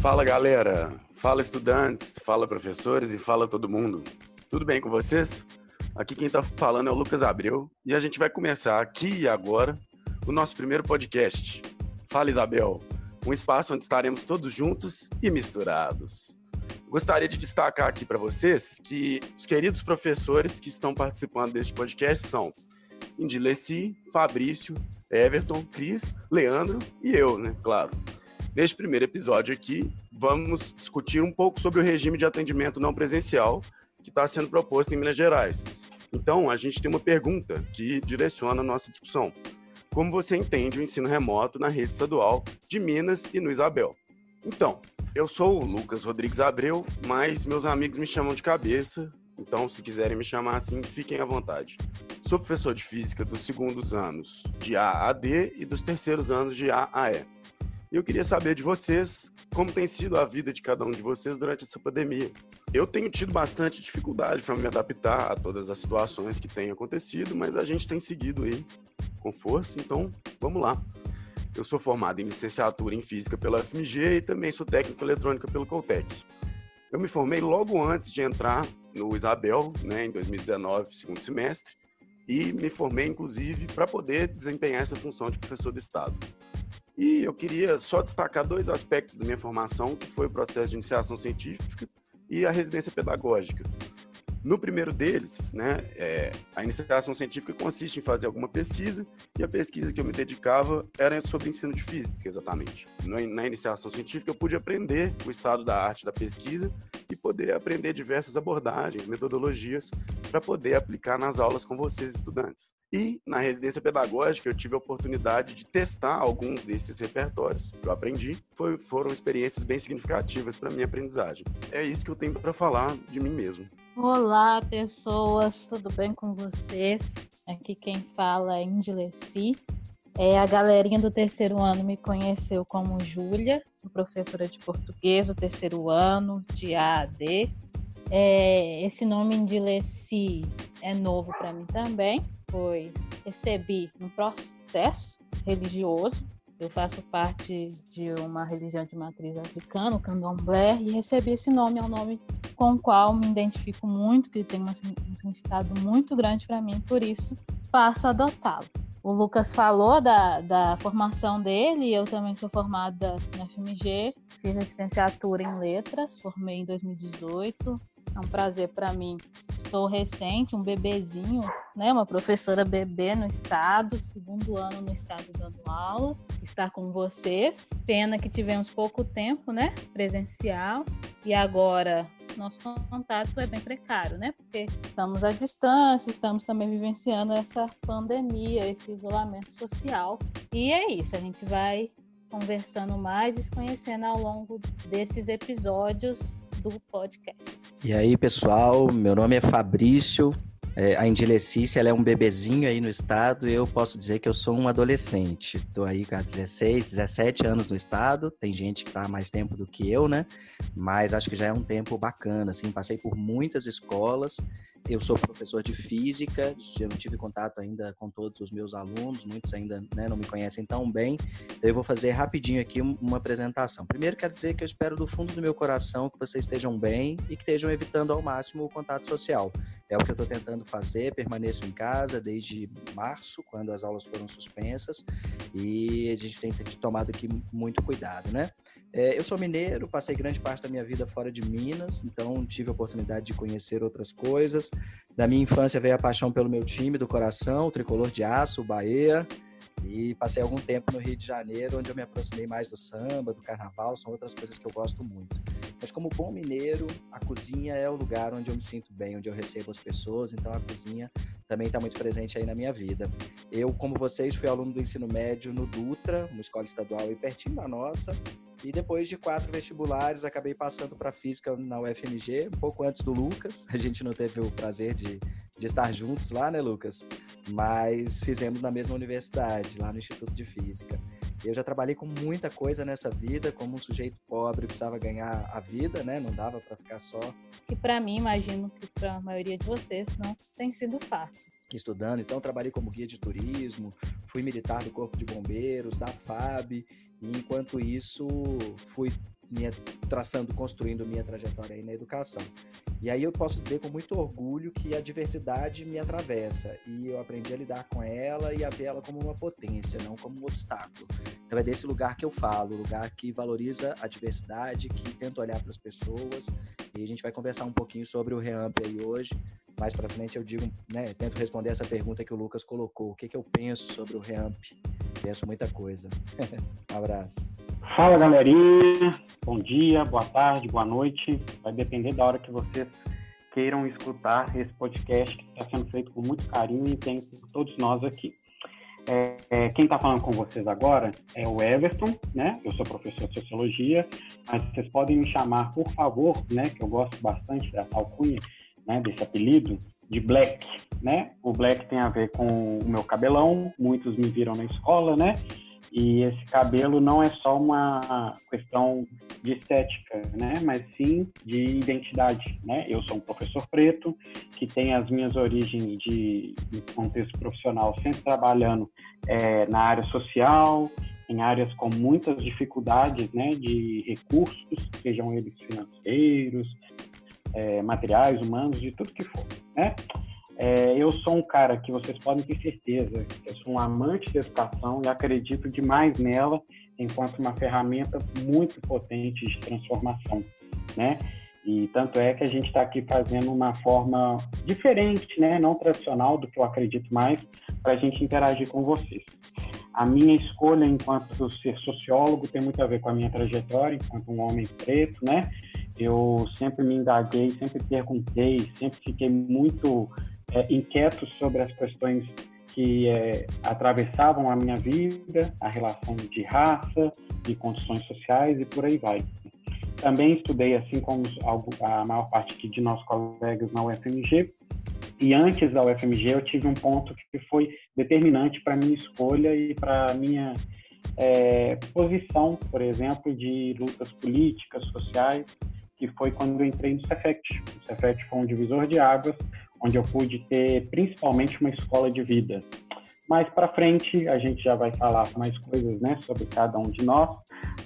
Fala galera, fala estudantes, fala professores e fala todo mundo. Tudo bem com vocês? Aqui quem está falando é o Lucas Abreu e a gente vai começar aqui e agora o nosso primeiro podcast. Fala Isabel, um espaço onde estaremos todos juntos e misturados. Gostaria de destacar aqui para vocês que os queridos professores que estão participando deste podcast são Indileci, Fabrício, Everton, Cris, Leandro e eu, né? Claro. Neste primeiro episódio aqui, vamos discutir um pouco sobre o regime de atendimento não presencial que está sendo proposto em Minas Gerais. Então, a gente tem uma pergunta que direciona a nossa discussão. Como você entende o ensino remoto na rede estadual de Minas e no Isabel? Então, eu sou o Lucas Rodrigues Abreu, mas meus amigos me chamam de cabeça, então se quiserem me chamar assim, fiquem à vontade. Sou professor de física dos segundos anos de A a D e dos terceiros anos de A a E. E eu queria saber de vocês como tem sido a vida de cada um de vocês durante essa pandemia. Eu tenho tido bastante dificuldade para me adaptar a todas as situações que têm acontecido, mas a gente tem seguido aí com força, então vamos lá. Eu sou formado em licenciatura em Física pela FMG e também sou técnico eletrônica pelo Coltec. Eu me formei logo antes de entrar no Isabel, né, em 2019, segundo semestre, e me formei, inclusive, para poder desempenhar essa função de professor do Estado. E eu queria só destacar dois aspectos da minha formação, que foi o processo de iniciação científica e a residência pedagógica. No primeiro deles, né, é, a iniciação científica consiste em fazer alguma pesquisa, e a pesquisa que eu me dedicava era sobre ensino de física, exatamente. Na iniciação científica, eu pude aprender o estado da arte da pesquisa e poder aprender diversas abordagens, metodologias, para poder aplicar nas aulas com vocês, estudantes. E na residência pedagógica, eu tive a oportunidade de testar alguns desses repertórios que eu aprendi. Foi, foram experiências bem significativas para minha aprendizagem. É isso que eu tenho para falar de mim mesmo. Olá, pessoas, tudo bem com vocês? Aqui quem fala é Indileci. É, a galerinha do terceiro ano me conheceu como Júlia, sou professora de português do terceiro ano, de AAD. É, esse nome Indileci é novo para mim também, pois recebi um processo religioso eu faço parte de uma religião de matriz africana, o candomblé, e recebi esse nome, é um nome com o qual me identifico muito, que tem um significado muito grande para mim, por isso passo a adotá-lo. O Lucas falou da, da formação dele, eu também sou formada na FMG, fiz licenciatura em letras, formei em 2018, é um prazer para mim. Estou recente, um bebezinho, né, uma professora bebê no estado, segundo ano no estado dando aulas, estar com vocês. Pena que tivemos pouco tempo, né, presencial, e agora nosso contato é bem precário, né? Porque estamos à distância, estamos também vivenciando essa pandemia, esse isolamento social. E é isso, a gente vai conversando mais se conhecendo ao longo desses episódios do podcast. E aí, pessoal, meu nome é Fabrício. É, a Indilecice, ela é um bebezinho aí no estado e eu posso dizer que eu sou um adolescente. Estou aí há 16, 17 anos no estado. Tem gente que está mais tempo do que eu, né? Mas acho que já é um tempo bacana, assim. Passei por muitas escolas eu sou professor de física, eu não tive contato ainda com todos os meus alunos, muitos ainda né, não me conhecem tão bem. Eu vou fazer rapidinho aqui uma apresentação. Primeiro, quero dizer que eu espero do fundo do meu coração que vocês estejam bem e que estejam evitando ao máximo o contato social. É o que eu estou tentando fazer, permaneço em casa desde março, quando as aulas foram suspensas, e a gente tem tomado aqui muito cuidado, né? É, eu sou mineiro, passei grande parte da minha vida fora de Minas, então tive a oportunidade de conhecer outras coisas. Da minha infância veio a paixão pelo meu time do coração, o Tricolor de Aço, o Bahia, e passei algum tempo no Rio de Janeiro, onde eu me aproximei mais do samba, do carnaval, são outras coisas que eu gosto muito. Mas como bom mineiro, a cozinha é o lugar onde eu me sinto bem, onde eu recebo as pessoas, então a cozinha também está muito presente aí na minha vida. Eu, como vocês, fui aluno do ensino médio no Dutra, uma escola estadual aí pertinho da nossa, e depois de quatro vestibulares, acabei passando para física na UFMG, um pouco antes do Lucas. A gente não teve o prazer de, de estar juntos lá, né, Lucas? Mas fizemos na mesma universidade, lá no Instituto de Física. Eu já trabalhei com muita coisa nessa vida, como um sujeito pobre precisava ganhar a vida, né? Não dava para ficar só. Que para mim, imagino que para a maioria de vocês não tem sido fácil. Estudando, então trabalhei como guia de turismo, fui militar do Corpo de Bombeiros, da FAB, e enquanto isso fui minha, traçando, construindo minha trajetória aí na educação. E aí eu posso dizer com muito orgulho que a diversidade me atravessa e eu aprendi a lidar com ela e a ver ela como uma potência, não como um obstáculo. Então é desse lugar que eu falo, lugar que valoriza a diversidade, que tenta olhar para as pessoas. E a gente vai conversar um pouquinho sobre o REAMP aí hoje. Mais para frente eu digo, né, tento responder essa pergunta que o Lucas colocou. O que, que eu penso sobre o REAMP? Penso muita coisa. um abraço. Fala galerinha, bom dia, boa tarde, boa noite. Vai depender da hora que vocês queiram escutar esse podcast que está sendo feito com muito carinho e tem todos nós aqui. É, é, quem está falando com vocês agora é o Everton, né? Eu sou professor de sociologia, mas vocês podem me chamar, por favor, né? Que eu gosto bastante dessa alcunha, né? Desse apelido de Black, né? O Black tem a ver com o meu cabelão, muitos me viram na escola, né? E esse cabelo não é só uma questão de estética, né? Mas sim de identidade, né? Eu sou um professor preto que tem as minhas origens de, de contexto profissional, sempre trabalhando é, na área social, em áreas com muitas dificuldades, né? De recursos, sejam eles financeiros, é, materiais, humanos, de tudo que for, né? É, eu sou um cara que vocês podem ter certeza, eu sou um amante da educação e acredito demais nela enquanto uma ferramenta muito potente de transformação, né? E tanto é que a gente está aqui fazendo uma forma diferente, né? Não tradicional do que eu acredito mais, para a gente interagir com vocês. A minha escolha enquanto ser sociólogo tem muito a ver com a minha trajetória enquanto um homem preto, né? Eu sempre me indaguei, sempre perguntei, sempre fiquei muito é, inquieto sobre as questões que é, atravessavam a minha vida, a relação de raça, de condições sociais e por aí vai. Também estudei, assim como a maior parte de nossos colegas na UFMG, e antes da UFMG eu tive um ponto que foi determinante para minha escolha e para minha é, posição, por exemplo, de lutas políticas, sociais, que foi quando eu entrei no Cefet. O Cefet foi um divisor de águas, onde eu pude ter principalmente uma escola de vida. Mais para frente a gente já vai falar mais coisas, né, sobre cada um de nós,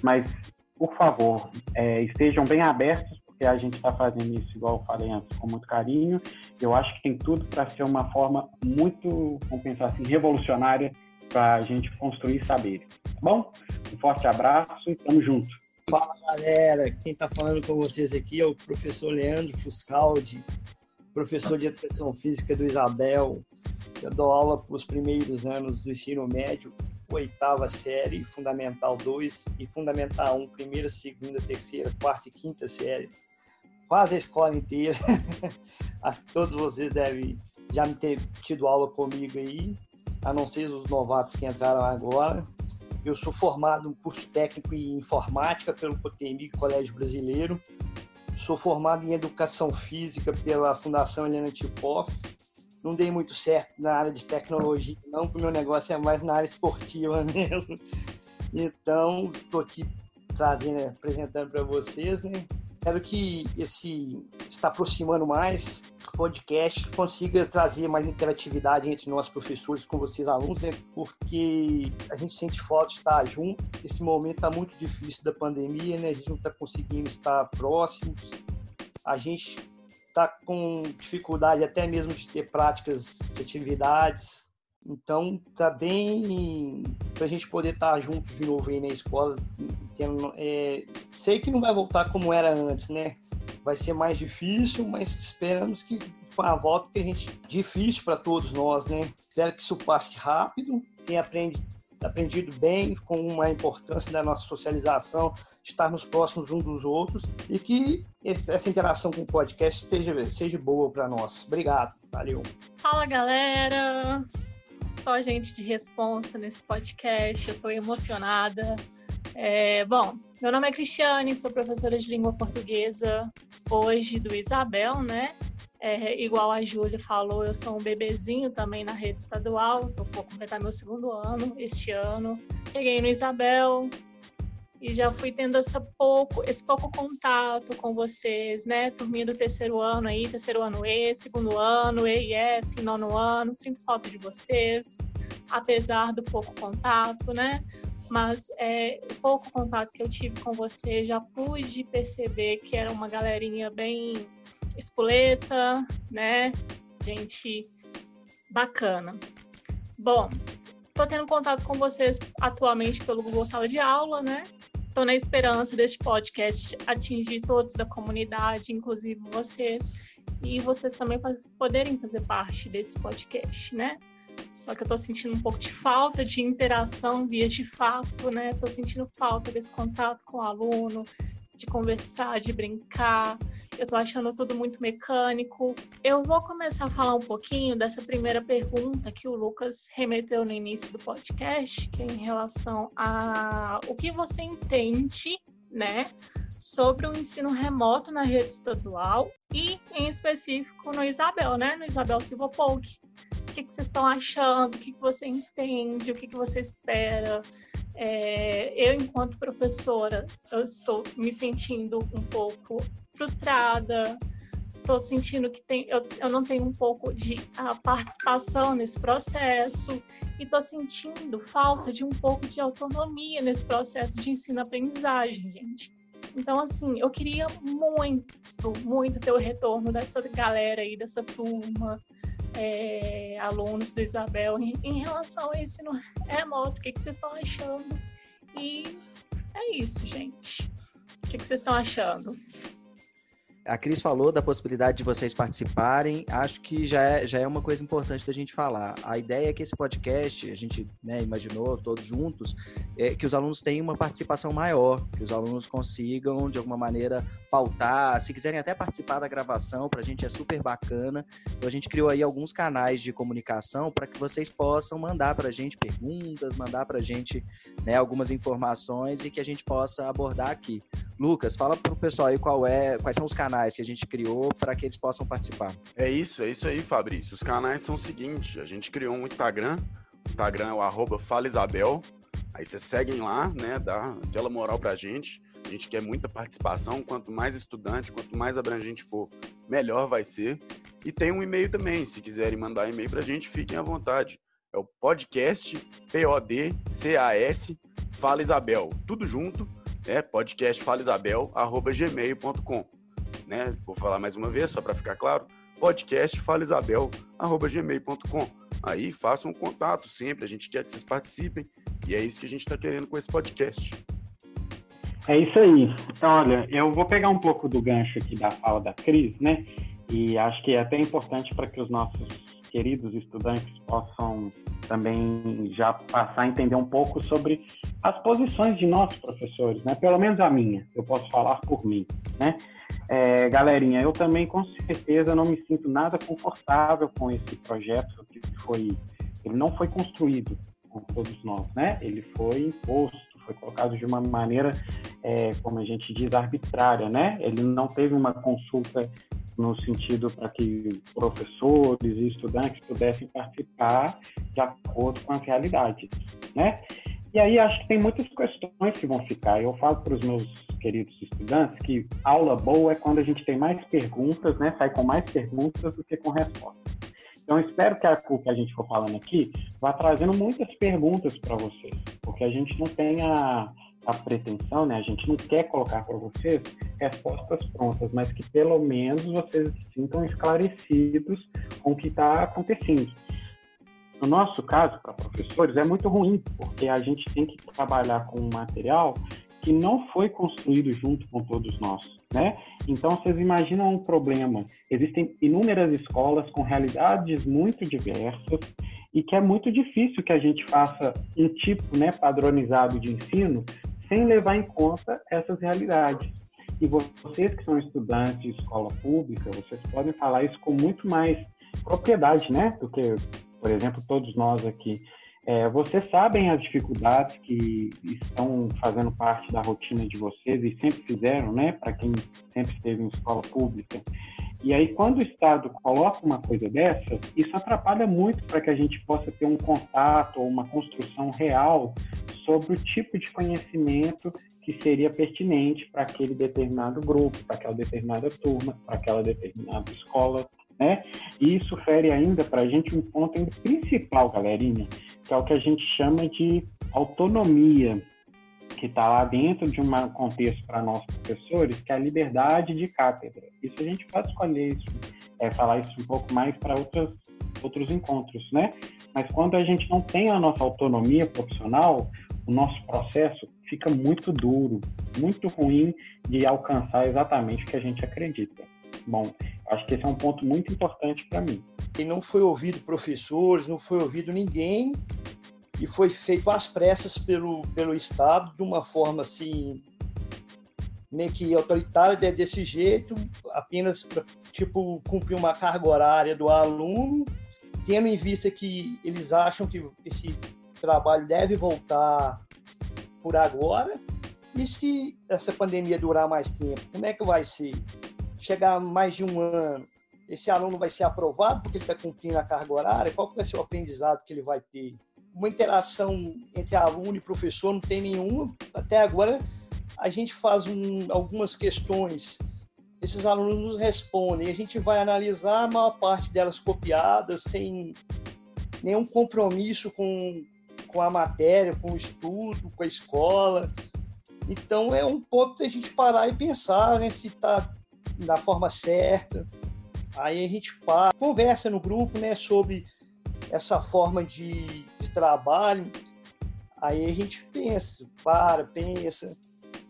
mas por favor é, estejam bem abertos porque a gente está fazendo isso igual eu falei antes com muito carinho. Eu acho que tem tudo para ser uma forma muito, vamos pensar assim, revolucionária para a gente construir saberes. Tá bom? Um forte abraço e tamo junto. Fala galera, quem está falando com vocês aqui é o professor Leandro Fuscaldi, professor de Educação Física do Isabel. Eu dou aula para os primeiros anos do ensino médio, oitava série, Fundamental 2 e Fundamental 1, primeira, segunda, terceira, quarta e quinta série. Quase a escola inteira. Acho que todos vocês devem já ter tido aula comigo aí, a não ser os novatos que entraram agora. Eu sou formado no curso técnico em informática pelo COTEMIG, Colégio Brasileiro. Sou formado em Educação Física pela Fundação Helena Tipoff. Não dei muito certo na área de tecnologia, não, porque o meu negócio é mais na área esportiva mesmo. Então, estou aqui trazendo, apresentando para vocês, né? Que esse está aproximando mais podcast consiga trazer mais interatividade entre nós professores com vocês alunos, né? Porque a gente sente falta de estar junto. Esse momento está muito difícil da pandemia, né? A gente não está conseguindo estar próximos. A gente está com dificuldade até mesmo de ter práticas de atividades. Então, tá bem para a gente poder estar juntos de novo aí na escola. É, sei que não vai voltar como era antes, né? Vai ser mais difícil, mas esperamos que com a volta que a gente difícil para todos nós, né? Espero que isso passe rápido, tenha aprendido, aprendido bem com a importância da nossa socialização, estarmos próximos uns dos outros e que essa interação com o podcast seja, seja boa para nós. Obrigado, valeu. Fala galera, só gente de responsa nesse podcast, eu estou emocionada. É, bom, meu nome é Cristiane, sou professora de língua portuguesa hoje do Isabel, né? É, igual a Júlia falou, eu sou um bebezinho também na rede estadual, estou por completar meu segundo ano este ano. Cheguei no Isabel, e já fui tendo essa pouco, esse pouco contato com vocês, né? Turminha do terceiro ano aí, terceiro ano E, segundo ano, E e F, nono ano, sinto falta de vocês, apesar do pouco contato, né? Mas é, pouco contato que eu tive com você, já pude perceber que era uma galerinha bem espoleta, né? Gente bacana. Bom, estou tendo contato com vocês atualmente pelo Google Sala de Aula, né? Estou na esperança deste podcast atingir todos da comunidade, inclusive vocês, e vocês também poderem fazer parte desse podcast, né? Só que eu tô sentindo um pouco de falta de interação via de fato, né? Tô sentindo falta desse contato com o aluno, de conversar, de brincar. Eu tô achando tudo muito mecânico. Eu vou começar a falar um pouquinho dessa primeira pergunta que o Lucas remeteu no início do podcast, que é em relação a o que você entende, né, sobre o ensino remoto na rede estadual e, em específico, no Isabel, né, no Isabel Silva Polk que, que vocês estão achando, o que, que você entende, o que, que você espera. É, eu, enquanto professora, eu estou me sentindo um pouco frustrada, estou sentindo que tem, eu, eu não tenho um pouco de a participação nesse processo e estou sentindo falta de um pouco de autonomia nesse processo de ensino-aprendizagem, gente. Então, assim, eu queria muito, muito ter o retorno dessa galera aí, dessa turma, é, alunos do Isabel em, em, relação ao ensino remoto. O que, que vocês estão achando? E é isso, gente. O que, que vocês estão achando? A Cris falou da possibilidade de vocês participarem. Acho que já é, já é uma coisa importante da gente falar. A ideia é que esse podcast, a gente né, imaginou todos juntos, é que os alunos tenham uma participação maior, que os alunos consigam, de alguma maneira, pautar. Se quiserem até participar da gravação, para a gente é super bacana. Então, a gente criou aí alguns canais de comunicação para que vocês possam mandar para a gente perguntas, mandar para a gente né, algumas informações e que a gente possa abordar aqui. Lucas, fala para o pessoal aí qual é, quais são os canais que a gente criou para que eles possam participar. É isso, é isso aí, Fabrício. Os canais são o seguinte: a gente criou um Instagram, o Instagram é o arroba. Aí vocês seguem lá, né? Dá aquela moral pra gente. A gente quer muita participação. Quanto mais estudante, quanto mais abrangente for, melhor vai ser. E tem um e-mail também. Se quiserem mandar e-mail pra gente, fiquem à vontade. É o podcast P-O-D-C-A-S Fala Isabel. Tudo junto. É podcast arroba gmail.com né? Vou falar mais uma vez, só para ficar claro, podcast falaisabel.gmail.com. Aí façam um contato sempre, a gente quer que vocês participem e é isso que a gente está querendo com esse podcast. É isso aí. Olha, eu vou pegar um pouco do gancho aqui da fala da Cris, né? E acho que é até importante para que os nossos queridos estudantes possam também já passar a entender um pouco sobre as posições de nós professores, né? Pelo menos a minha, eu posso falar por mim, né? É, galerinha, eu também com certeza não me sinto nada confortável com esse projeto que foi, ele não foi construído com todos nós, né? Ele foi imposto, foi colocado de uma maneira, é, como a gente diz, arbitrária, né? Ele não teve uma consulta no sentido para que professores e estudantes pudessem participar de acordo com as realidades, né? E aí acho que tem muitas questões que vão ficar. Eu falo para os meus queridos estudantes que aula boa é quando a gente tem mais perguntas, né? Sai com mais perguntas do que com respostas. Então espero que a que a gente for falando aqui vá trazendo muitas perguntas para vocês, porque a gente não tem a, pretensão, né? A gente não quer colocar para vocês respostas prontas, mas que pelo menos vocês se sintam esclarecidos com o que está acontecendo. No nosso caso, para professores, é muito ruim, porque a gente tem que trabalhar com um material que não foi construído junto com todos nós, né? Então, vocês imaginam um problema. Existem inúmeras escolas com realidades muito diversas e que é muito difícil que a gente faça um tipo né, padronizado de ensino sem levar em conta essas realidades. E vocês que são estudantes de escola pública, vocês podem falar isso com muito mais propriedade, né, do que por exemplo, todos nós aqui, é, vocês sabem as dificuldades que estão fazendo parte da rotina de vocês e sempre fizeram, né? Para quem sempre esteve em escola pública. E aí, quando o Estado coloca uma coisa dessa, isso atrapalha muito para que a gente possa ter um contato ou uma construção real sobre o tipo de conhecimento que seria pertinente para aquele determinado grupo, para aquela determinada turma, para aquela determinada escola, né? E isso fere ainda para a gente um ponto principal, galerinha, que é o que a gente chama de autonomia que está lá dentro de um contexto para nós professores, que é a liberdade de cátedra. Isso a gente pode escolher isso, é, falar isso um pouco mais para outros encontros, né? Mas quando a gente não tem a nossa autonomia profissional, o nosso processo fica muito duro, muito ruim de alcançar exatamente o que a gente acredita. Bom, acho que esse é um ponto muito importante para mim. E não foi ouvido professores, não foi ouvido ninguém, e foi feito às pressas pelo, pelo Estado, de uma forma assim, meio que autoritária, desse jeito, apenas para tipo, cumprir uma carga horária do aluno, tendo em vista que eles acham que esse trabalho deve voltar por agora. E se essa pandemia durar mais tempo, como é que vai ser? Chegar mais de um ano, esse aluno vai ser aprovado porque ele está cumprindo a carga horária? Qual vai ser o aprendizado que ele vai ter? Uma interação entre aluno e professor não tem nenhuma. Até agora, a gente faz um, algumas questões, esses alunos nos respondem, a gente vai analisar a maior parte delas copiadas, sem nenhum compromisso com, com a matéria, com o estudo, com a escola. Então, é um ponto da gente parar e pensar né, se está da forma certa. Aí a gente para, conversa no grupo né, sobre essa forma de, de trabalho. Aí a gente pensa, para, pensa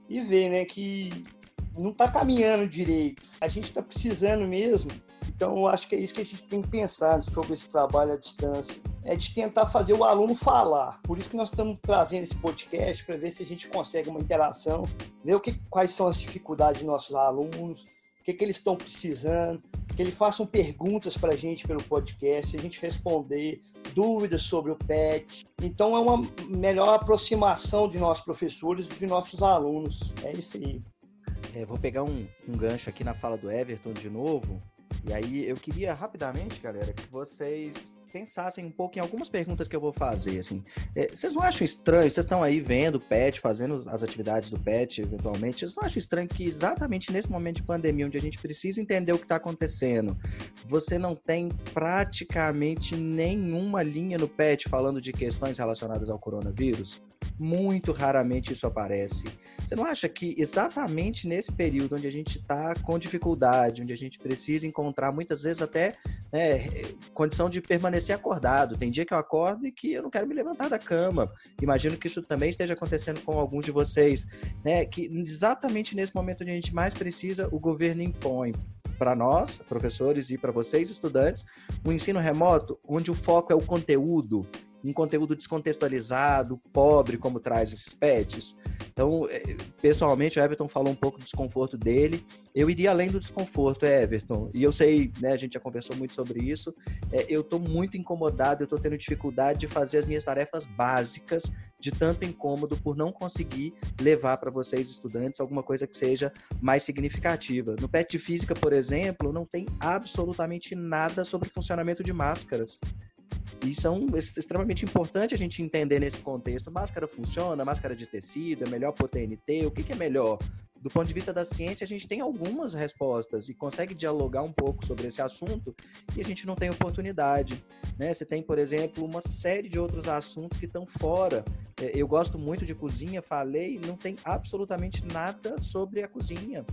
e vê né, que não está caminhando direito. A gente está precisando mesmo. Então, eu acho que é isso que a gente tem que pensar sobre esse trabalho à distância. É de tentar fazer o aluno falar. Por isso que nós estamos trazendo esse podcast para ver se a gente consegue uma interação, ver o que, quais são as dificuldades dos nossos alunos, que, que eles estão precisando, que eles façam perguntas para a gente pelo podcast, a gente responder dúvidas sobre o PET. Então é uma melhor aproximação de nós professores e de nossos alunos. É isso aí. É, vou pegar um, um gancho aqui na fala do Everton de novo. E aí eu queria rapidamente, galera, que vocês pensassem um pouco em algumas perguntas que eu vou fazer, assim. É, vocês não acham estranho, vocês estão aí vendo o PET, fazendo as atividades do PET, eventualmente, vocês não acham estranho que exatamente nesse momento de pandemia, onde a gente precisa entender o que está acontecendo, você não tem praticamente nenhuma linha no PET falando de questões relacionadas ao coronavírus? Muito raramente isso aparece. Você não acha que exatamente nesse período onde a gente está com dificuldade, onde a gente precisa encontrar muitas vezes até né, condição de permanecer acordado? Tem dia que eu acordo e que eu não quero me levantar da cama. Imagino que isso também esteja acontecendo com alguns de vocês, né? Que exatamente nesse momento onde a gente mais precisa, o governo impõe para nós, professores, e para vocês, estudantes, um ensino remoto onde o foco é o conteúdo, um conteúdo descontextualizado, pobre, como traz esses pets. Então, é, pessoalmente, o Everton falou um pouco do desconforto dele. Eu iria além do desconforto, Everton. E eu sei, né, a gente já conversou muito sobre isso. É, eu estou muito incomodado, eu estou tendo dificuldade de fazer as minhas tarefas básicas, de tanto incômodo por não conseguir levar para vocês, estudantes, alguma coisa que seja mais significativa. No PET de Física, por exemplo, não tem absolutamente nada sobre funcionamento de máscaras. E são extremamente importante a gente entender nesse contexto. Máscara funciona, máscara de tecido, é melhor por TNT, o que, que é melhor? Do ponto de vista da ciência, a gente tem algumas respostas e consegue dialogar um pouco sobre esse assunto e a gente não tem oportunidade. Né? Você tem, por exemplo, uma série de outros assuntos que estão fora. É, eu gosto muito de cozinha, falei, não tem absolutamente nada sobre a cozinha.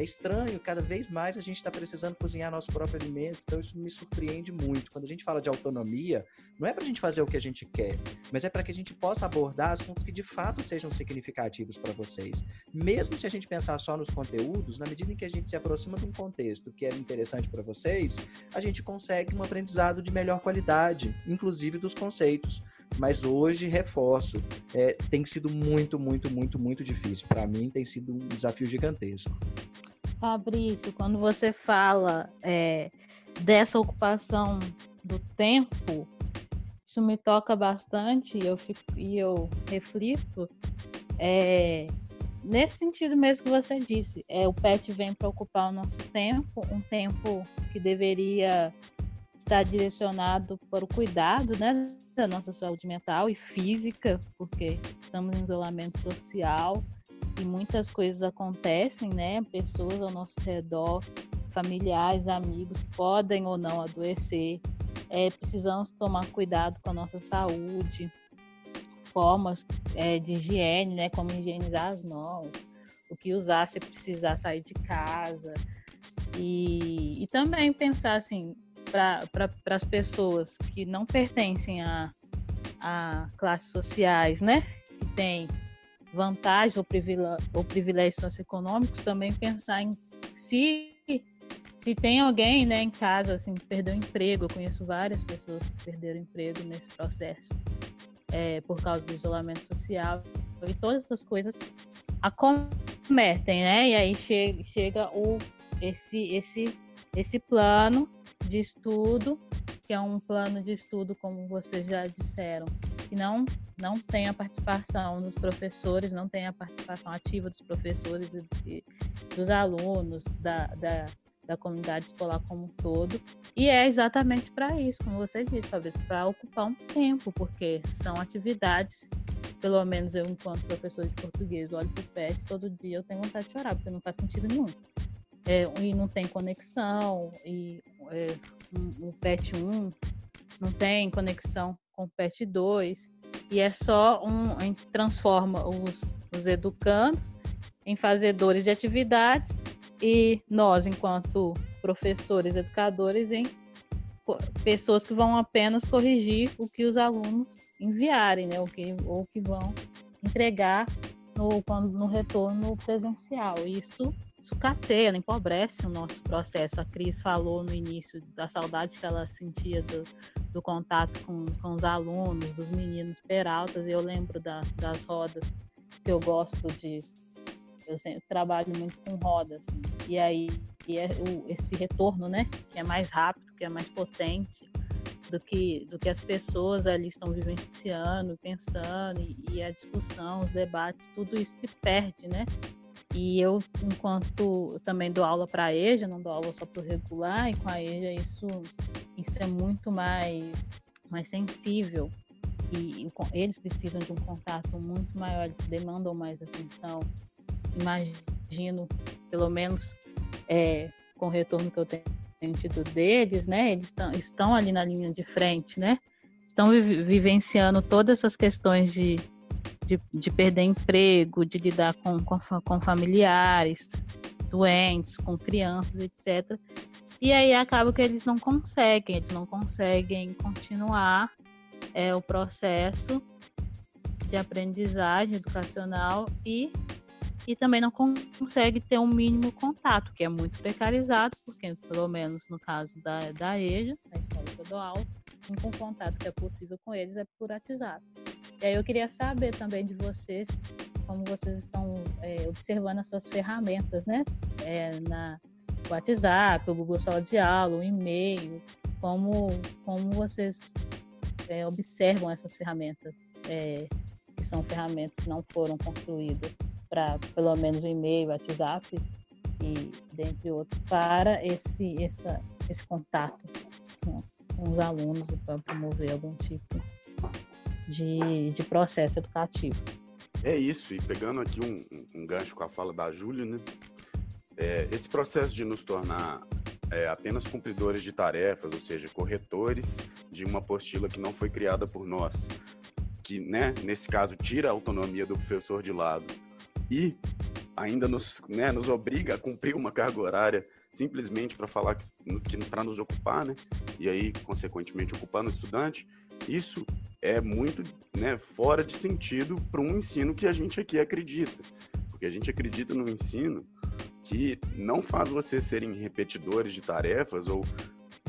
É estranho, cada vez mais a gente está precisando cozinhar nosso próprio alimento, então isso me surpreende muito. Quando a gente fala de autonomia, não é para a gente fazer o que a gente quer, mas é para que a gente possa abordar assuntos que de fato sejam significativos para vocês. Mesmo se a gente pensar só nos conteúdos, na medida em que a gente se aproxima de um contexto que é interessante para vocês, a gente consegue um aprendizado de melhor qualidade, inclusive dos conceitos mas hoje reforço, é, tem sido muito, muito, muito, muito difícil. Para mim tem sido um desafio gigantesco. Fabrício, quando você fala é, dessa ocupação do tempo, isso me toca bastante e eu, fico, e eu reflito é, nesse sentido mesmo que você disse. É, o PET vem para ocupar o nosso tempo, um tempo que deveria estar direcionado para o cuidado né, da nossa saúde mental e física, porque estamos em isolamento social e muitas coisas acontecem, né? Pessoas ao nosso redor, familiares, amigos podem ou não adoecer. É, precisamos tomar cuidado com a nossa saúde. formas é, de higiene, né? Como higienizar as mãos, o que usar se precisar sair de casa. E, e também pensar assim, para as pessoas que não pertencem a, a classes sociais, né? Que tem vantagens ou, ou privilégios socioeconômicos, também pensar em se se tem alguém né, em casa assim, que perdeu emprego, eu conheço várias pessoas que perderam emprego nesse processo é, por causa do isolamento social e todas essas coisas acometem, né? E aí chega, chega o, esse, esse, esse plano de estudo, que é um plano de estudo, como vocês já disseram, que não, não tem a participação dos professores, não tem a participação ativa dos professores e, dos alunos, da, da da comunidade escolar como um todo. E é exatamente para isso, como você disse, talvez para ocupar um tempo, porque são atividades, pelo menos eu, enquanto professor de português, olho para o PET todo dia, eu tenho vontade de chorar, porque não faz sentido nenhum. É, e não tem conexão, e é, o PET 1 não tem conexão com o PET 2, e é só um. A gente transforma os, os educandos em fazedores de atividades e nós, enquanto professores, educadores, em pessoas que vão apenas corrigir o que os alunos enviarem, né? O que, ou que vão entregar no, quando, no retorno presencial. Isso sucateia, empobrece o nosso processo. A Cris falou no início da saudade que ela sentia do, do contato com, com os alunos, dos meninos peraltas. Eu lembro da, das rodas que eu gosto de eu sempre trabalho muito com rodas. Assim. E aí e é o, esse retorno, né? Que é mais rápido, que é mais potente do que, do que as pessoas ali estão vivenciando, pensando, e, e a discussão, os debates, tudo isso se perde, né? E eu, enquanto também dou aula para a EJA, não dou aula só para o regular, e com a EJA isso, isso é muito mais, mais sensível. E, e eles precisam de um contato muito maior, eles demandam mais atenção imagino, pelo menos é, com o retorno que eu tenho tido deles, né? Eles tão, estão ali na linha de frente, né? Estão vi vivenciando todas essas questões de, de, de, perder emprego, de lidar com, com, com familiares doentes, com crianças, etc. E aí acaba que eles não conseguem, eles não conseguem continuar é, o processo de aprendizagem educacional e e também não consegue ter um mínimo contato, que é muito precarizado, porque pelo menos no caso da, da EJA, da escola que eu dou aula, único contato que é possível com eles é por WhatsApp. E aí eu queria saber também de vocês como vocês estão é, observando as suas ferramentas, né? É, na WhatsApp, o Google Sala de Aula, o e-mail, como, como vocês é, observam essas ferramentas, é, que são ferramentas que não foram construídas para pelo menos o e-mail, WhatsApp e dentre outros para esse essa, esse contato com, os alunos para promover algum tipo de, de processo educativo. É isso, e pegando aqui um, um gancho com a fala da Júlia, né? É, esse processo de nos tornar é, apenas cumpridores de tarefas, ou seja, corretores de uma apostila que não foi criada por nós, que, né, nesse caso, tira a autonomia do professor de lado e ainda nos, né, nos obriga a cumprir uma carga horária simplesmente para falar que, para nos ocupar, né? E aí, consequentemente, ocupando o estudante, isso é muito né, fora de sentido para um ensino que a gente aqui acredita. Porque a gente acredita no ensino que não faz vocês serem repetidores de tarefas ou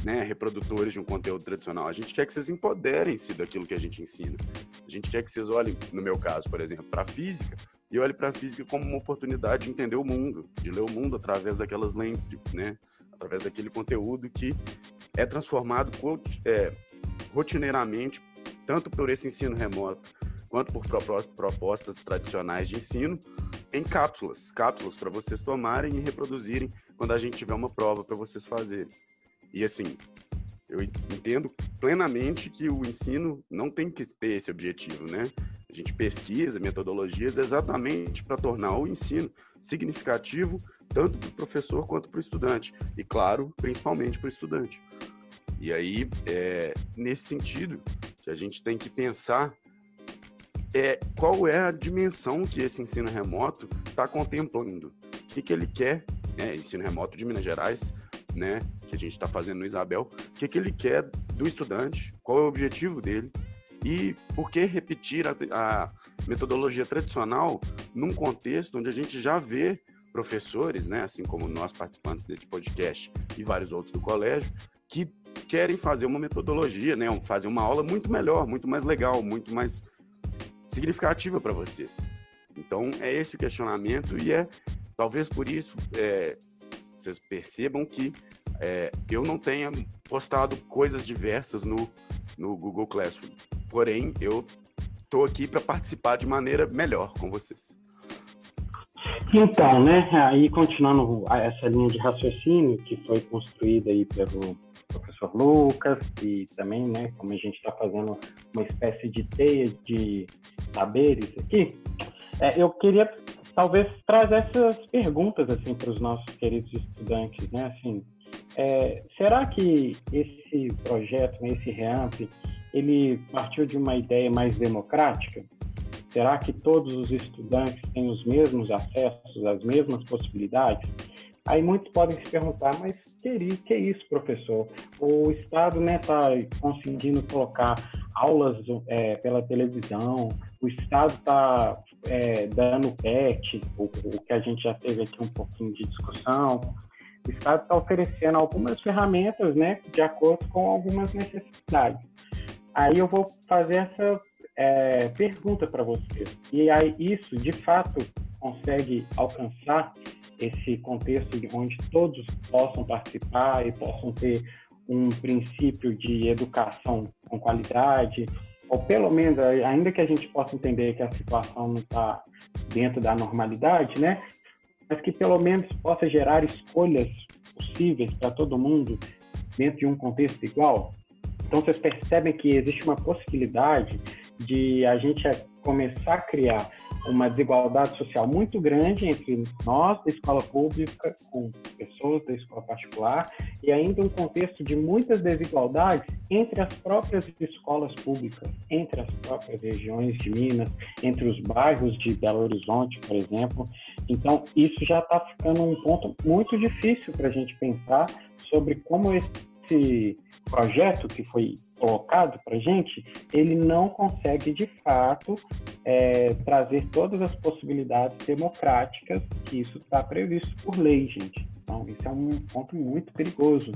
né, reprodutores de um conteúdo tradicional. A gente quer que vocês empoderem-se daquilo que a gente ensina. A gente quer que vocês olhem, no meu caso, por exemplo, para a física e olhe para a física como uma oportunidade de entender o mundo, de ler o mundo através daquelas lentes, de, né? através daquele conteúdo que é transformado é, rotineiramente, tanto por esse ensino remoto, quanto por propostas tradicionais de ensino, em cápsulas, cápsulas para vocês tomarem e reproduzirem quando a gente tiver uma prova para vocês fazerem. E assim, eu entendo plenamente que o ensino não tem que ter esse objetivo, né? A gente pesquisa metodologias exatamente para tornar o ensino significativo tanto para o professor quanto para o estudante. E, claro, principalmente para o estudante. E aí, é, nesse sentido, a gente tem que pensar é qual é a dimensão que esse ensino remoto está contemplando. O que, que ele quer, né, ensino remoto de Minas Gerais, né, que a gente está fazendo no Isabel, o que, que ele quer do estudante, qual é o objetivo dele e por que repetir a, a metodologia tradicional num contexto onde a gente já vê professores, né, assim como nós participantes desse podcast e vários outros do colégio, que querem fazer uma metodologia, né, fazer uma aula muito melhor, muito mais legal, muito mais significativa para vocês. Então é esse o questionamento e é talvez por isso é, vocês percebam que é, eu não tenha postado coisas diversas no, no Google Classroom. Porém, eu estou aqui para participar de maneira melhor com vocês. Então, né, aí continuando essa linha de raciocínio que foi construída aí pelo professor Lucas e também, né, como a gente está fazendo uma espécie de teia de saberes aqui, é, eu queria talvez trazer essas perguntas assim para os nossos queridos estudantes, né, assim, é, será que esse projeto, né, esse REAMP, ele partiu de uma ideia mais democrática? Será que todos os estudantes têm os mesmos acessos, as mesmas possibilidades? Aí muitos podem se perguntar, mas que, que é isso, professor? O Estado está né, tá conseguindo colocar aulas é, pela televisão, o Estado está é, dando PET, o, o, que a gente já teve aqui um pouquinho de discussão. O Estado está oferecendo algumas ferramentas né, de acordo com algumas necessidades. Aí eu vou fazer essa é, pergunta para você. E aí isso, de fato, consegue alcançar esse contexto onde todos possam participar e possam ter um princípio de educação com qualidade, ou pelo menos, ainda que a gente possa entender que a situação não está dentro da normalidade, né? Mas que pelo menos possa gerar escolhas possíveis para todo mundo dentro de um contexto igual. Então, vocês percebem que existe uma possibilidade de a gente começar a criar uma desigualdade social muito grande entre nós da escola pública com pessoas da escola particular e ainda um contexto de muitas desigualdades entre as próprias escolas públicas, entre as próprias regiões de Minas, entre os bairros de Belo Horizonte, por exemplo. Então, isso já está ficando um ponto muito difícil para a gente pensar sobre como esse projeto que foi colocado para gente, ele não consegue de fato é, trazer todas as possibilidades democráticas que isso está previsto por lei, gente. Então, isso é um ponto muito perigoso.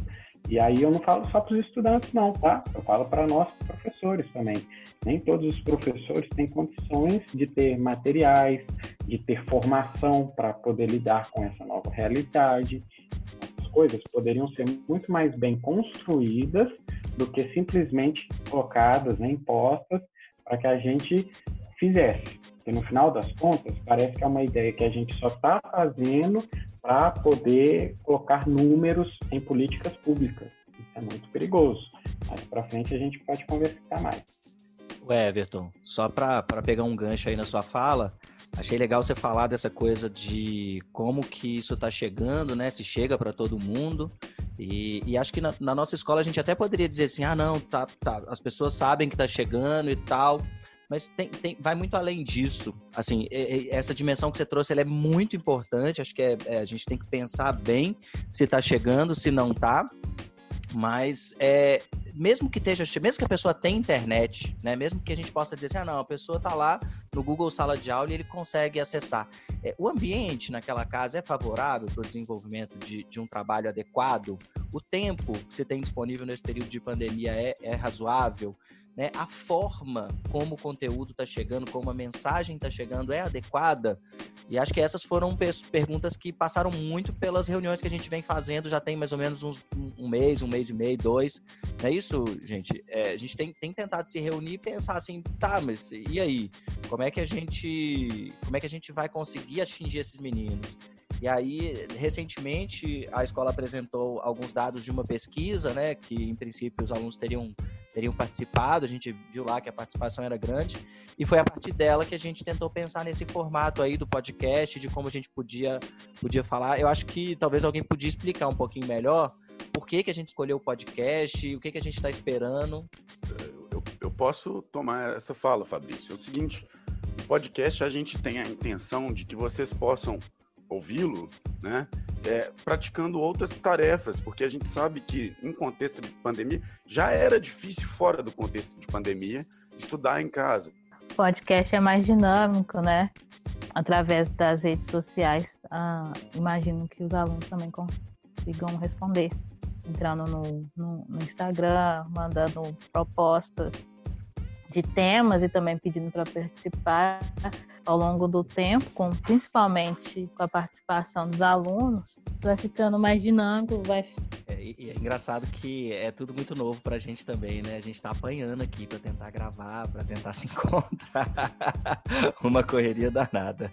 E aí eu não falo só para os estudantes, não, tá? Eu falo para nós professores também. Nem todos os professores têm condições de ter materiais, de ter formação para poder lidar com essa nova realidade. As coisas poderiam ser muito mais bem construídas do que simplesmente colocadas, né, impostas, para que a gente fizesse. Porque no final das contas, parece que é uma ideia que a gente só está fazendo para poder colocar números em políticas públicas. Isso é muito perigoso. Mais para frente a gente pode conversar mais. Everton, só para pegar um gancho aí na sua fala, achei legal você falar dessa coisa de como que isso está chegando, né? Se chega para todo mundo. E, e acho que na, na, nossa escola a gente até poderia dizer assim, ah não, tá, tá, as pessoas sabem que está chegando e tal, mas tem, tem, vai muito além disso. Assim, essa dimensão que você trouxe é muito importante. Acho que é, é, a gente tem que pensar bem se está chegando, se não está. Mas é, mesmo que esteja, mesmo que a pessoa tenha internet, né? Mesmo que a gente possa dizer assim, ah, não, a pessoa está lá no Google Sala de Aula e ele consegue acessar. É, o ambiente naquela casa é favorável para o desenvolvimento de, de, um trabalho adequado? O tempo que você tem disponível nesse período de pandemia é, é razoável? Né, a forma como o conteúdo está chegando, como a mensagem está chegando é adequada? E acho que essas foram perguntas que passaram muito pelas reuniões que a gente vem fazendo, já tem mais ou menos uns, um mês, um mês e meio, dois. Não é isso, gente? É, a gente tem, tem tentado se reunir e pensar assim, tá, mas e aí? Como é que a gente, como é que a gente vai conseguir atingir esses meninos? E aí, recentemente, a escola apresentou alguns dados de uma pesquisa, né, que em princípio os alunos teriam teriam participado, a gente viu lá que a participação era grande, e foi a partir dela que a gente tentou pensar nesse formato aí do podcast, de como a gente podia, podia falar. Eu acho que talvez alguém podia explicar um pouquinho melhor por que, que a gente escolheu o podcast, o que, que a gente está esperando. Eu, eu, posso tomar essa fala, Fabrício. É o seguinte, podcast a gente tem a intenção de que vocês possam ouvi-lo, né? É, praticando outras tarefas, porque a gente sabe que em contexto de pandemia já era difícil fora do contexto de pandemia estudar em casa. O podcast é mais dinâmico, né? Através das redes sociais, ah, imagino que os alunos também consigam responder, entrando no, no, no Instagram, mandando propostas de temas e também pedindo para participar ao longo do tempo, com, principalmente com a participação dos alunos, vai ficando mais dinâmico, vai é, e é engraçado que é tudo muito novo para a gente também, né? A gente está apanhando aqui para tentar gravar, para tentar se encontrar. Uma correria danada.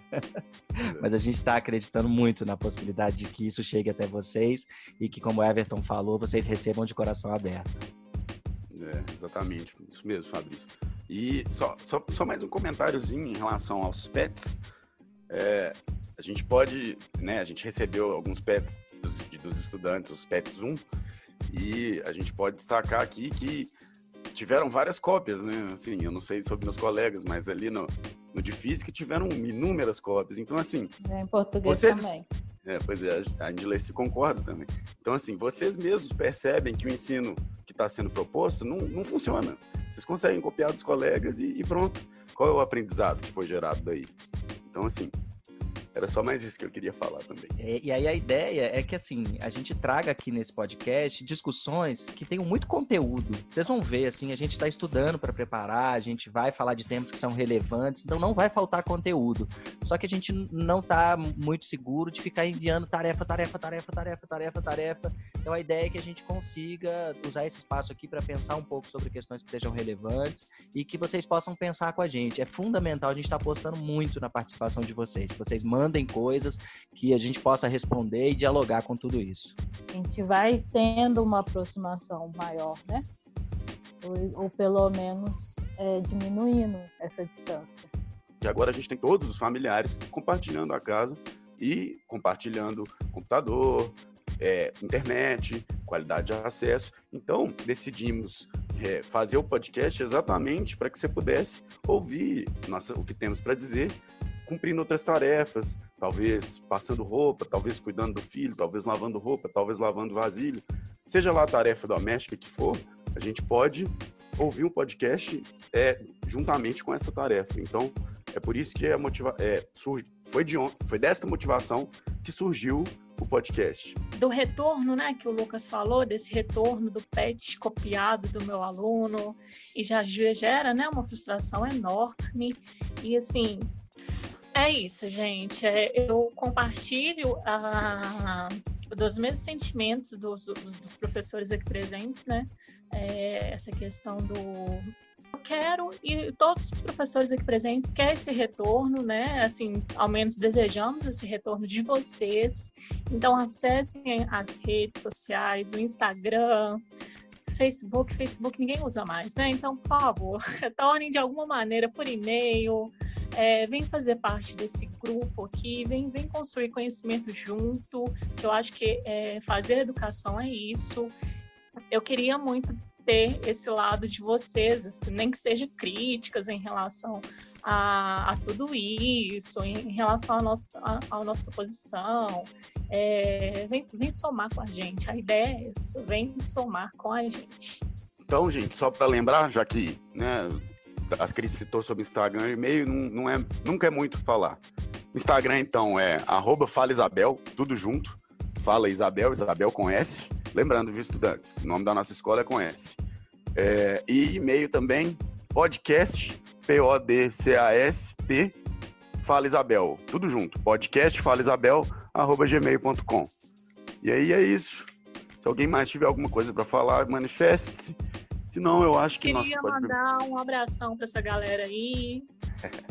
Mas a gente está acreditando muito na possibilidade de que isso chegue até vocês e que, como o Everton falou, vocês recebam de coração aberto. É, exatamente, isso mesmo, Fabrício. E só, só, só mais um comentáriozinho em relação aos pets. É, a gente pode, né, a gente recebeu alguns pets dos, dos estudantes, os pets 1, e a gente pode destacar aqui que tiveram várias cópias, né? Assim, eu não sei sobre meus colegas, mas ali no, no de física tiveram inúmeras cópias. Então, assim. É, em português vocês... também. É, pois é, a Indilece concorda também. Então, assim, vocês mesmos percebem que o ensino que está sendo proposto não, não funciona. Vocês conseguem copiar dos colegas e, e pronto. Qual é o aprendizado que foi gerado daí? Então, assim, era só mais isso que eu queria falar também. É, e aí a ideia é que assim, a gente traga aqui nesse podcast discussões que tenham muito conteúdo. Vocês vão ver assim, a gente está estudando para preparar, a gente vai falar de temas que são relevantes, então não vai faltar conteúdo. Só que a gente não está muito seguro de ficar enviando tarefa, tarefa, tarefa, tarefa, tarefa, tarefa. Então a ideia é que a gente consiga usar esse espaço aqui para pensar um pouco sobre questões que sejam relevantes e que vocês possam pensar com a gente. É fundamental a gente estar tá apostando muito na participação de vocês. Vocês mandem mandem coisas que a gente possa responder e dialogar com tudo isso. A gente vai tendo uma aproximação maior, né? Ou, ou pelo menos é, diminuindo essa distância. E agora a gente tem todos os familiares compartilhando a casa e compartilhando computador, é, internet, qualidade de acesso. Então, decidimos é, fazer o podcast exatamente para que você pudesse ouvir nossa, o que temos para dizer cumprindo outras tarefas, talvez passando roupa, talvez cuidando do filho, talvez lavando roupa, talvez lavando vasilha. Seja lá a tarefa doméstica que for, a gente pode ouvir um podcast é, juntamente com essa tarefa. Então, é por isso que a motiva é, surge, foi, de, foi desta motivação que surgiu o podcast. Do retorno, né, que o Lucas falou, desse retorno do PET copiado do meu aluno, e já gera, né, uma frustração enorme. E assim, é isso, gente. É, eu compartilho a, dos mesmos sentimentos dos, dos, professores aqui presentes, né? É, essa questão do eu quero e todos os professores aqui presentes querem esse retorno, né? Assim, ao menos desejamos esse retorno de vocês. Então acessem as redes sociais, o Instagram, Facebook, Facebook ninguém usa mais, né? Então, por favor, retornem de alguma maneira por e-mail, é, vem fazer parte desse grupo aqui, vem, vem construir conhecimento junto, que eu acho que é, fazer educação é isso. Eu queria muito ter esse lado de vocês, assim, nem que seja críticas em relação a, a tudo isso, em, relação à nossa, nossa posição. É, vem, vem somar com a gente. A ideia é essa, vem somar com a gente. Então, gente, só para lembrar, já que né, a Cris citou sobre Instagram e-mail, não, não é, nunca é muito falar. Instagram, então, é arroba Fala Isabel, tudo junto. Fala Isabel, Isabel com S. Lembrando, viu, estudantes? O nome da nossa escola é com S. É, e e-mail também, podcast, P-O-D-C-A-S-T, Fala Isabel, tudo junto. Podcast Fala Isabel, arroba gmail.com. E aí é isso. Se alguém mais tiver alguma coisa para falar, manifeste-se. Senão, eu acho que Queria mandar um abração para essa galera aí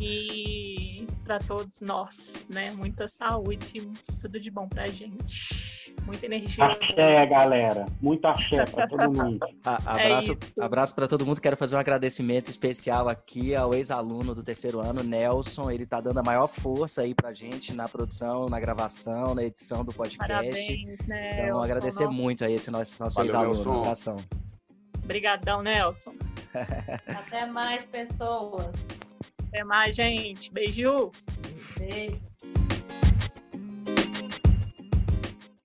e para todos nós, né? Muita saúde, tudo de bom pra gente. Muita energia. Axé, galera. Muito axé para todo mundo. A, abraço é abraço para todo mundo. Quero fazer um agradecimento especial aqui ao ex-aluno do terceiro ano, Nelson. Ele tá dando a maior força aí pra gente na produção, na gravação, na edição do podcast. Parabéns, Nelson. Então, agradecer muito aí esse nosso, nosso ex-aluno. Abração. Obrigadão, Nelson. Até mais, pessoas. Até mais, gente. Beijo. Beijo.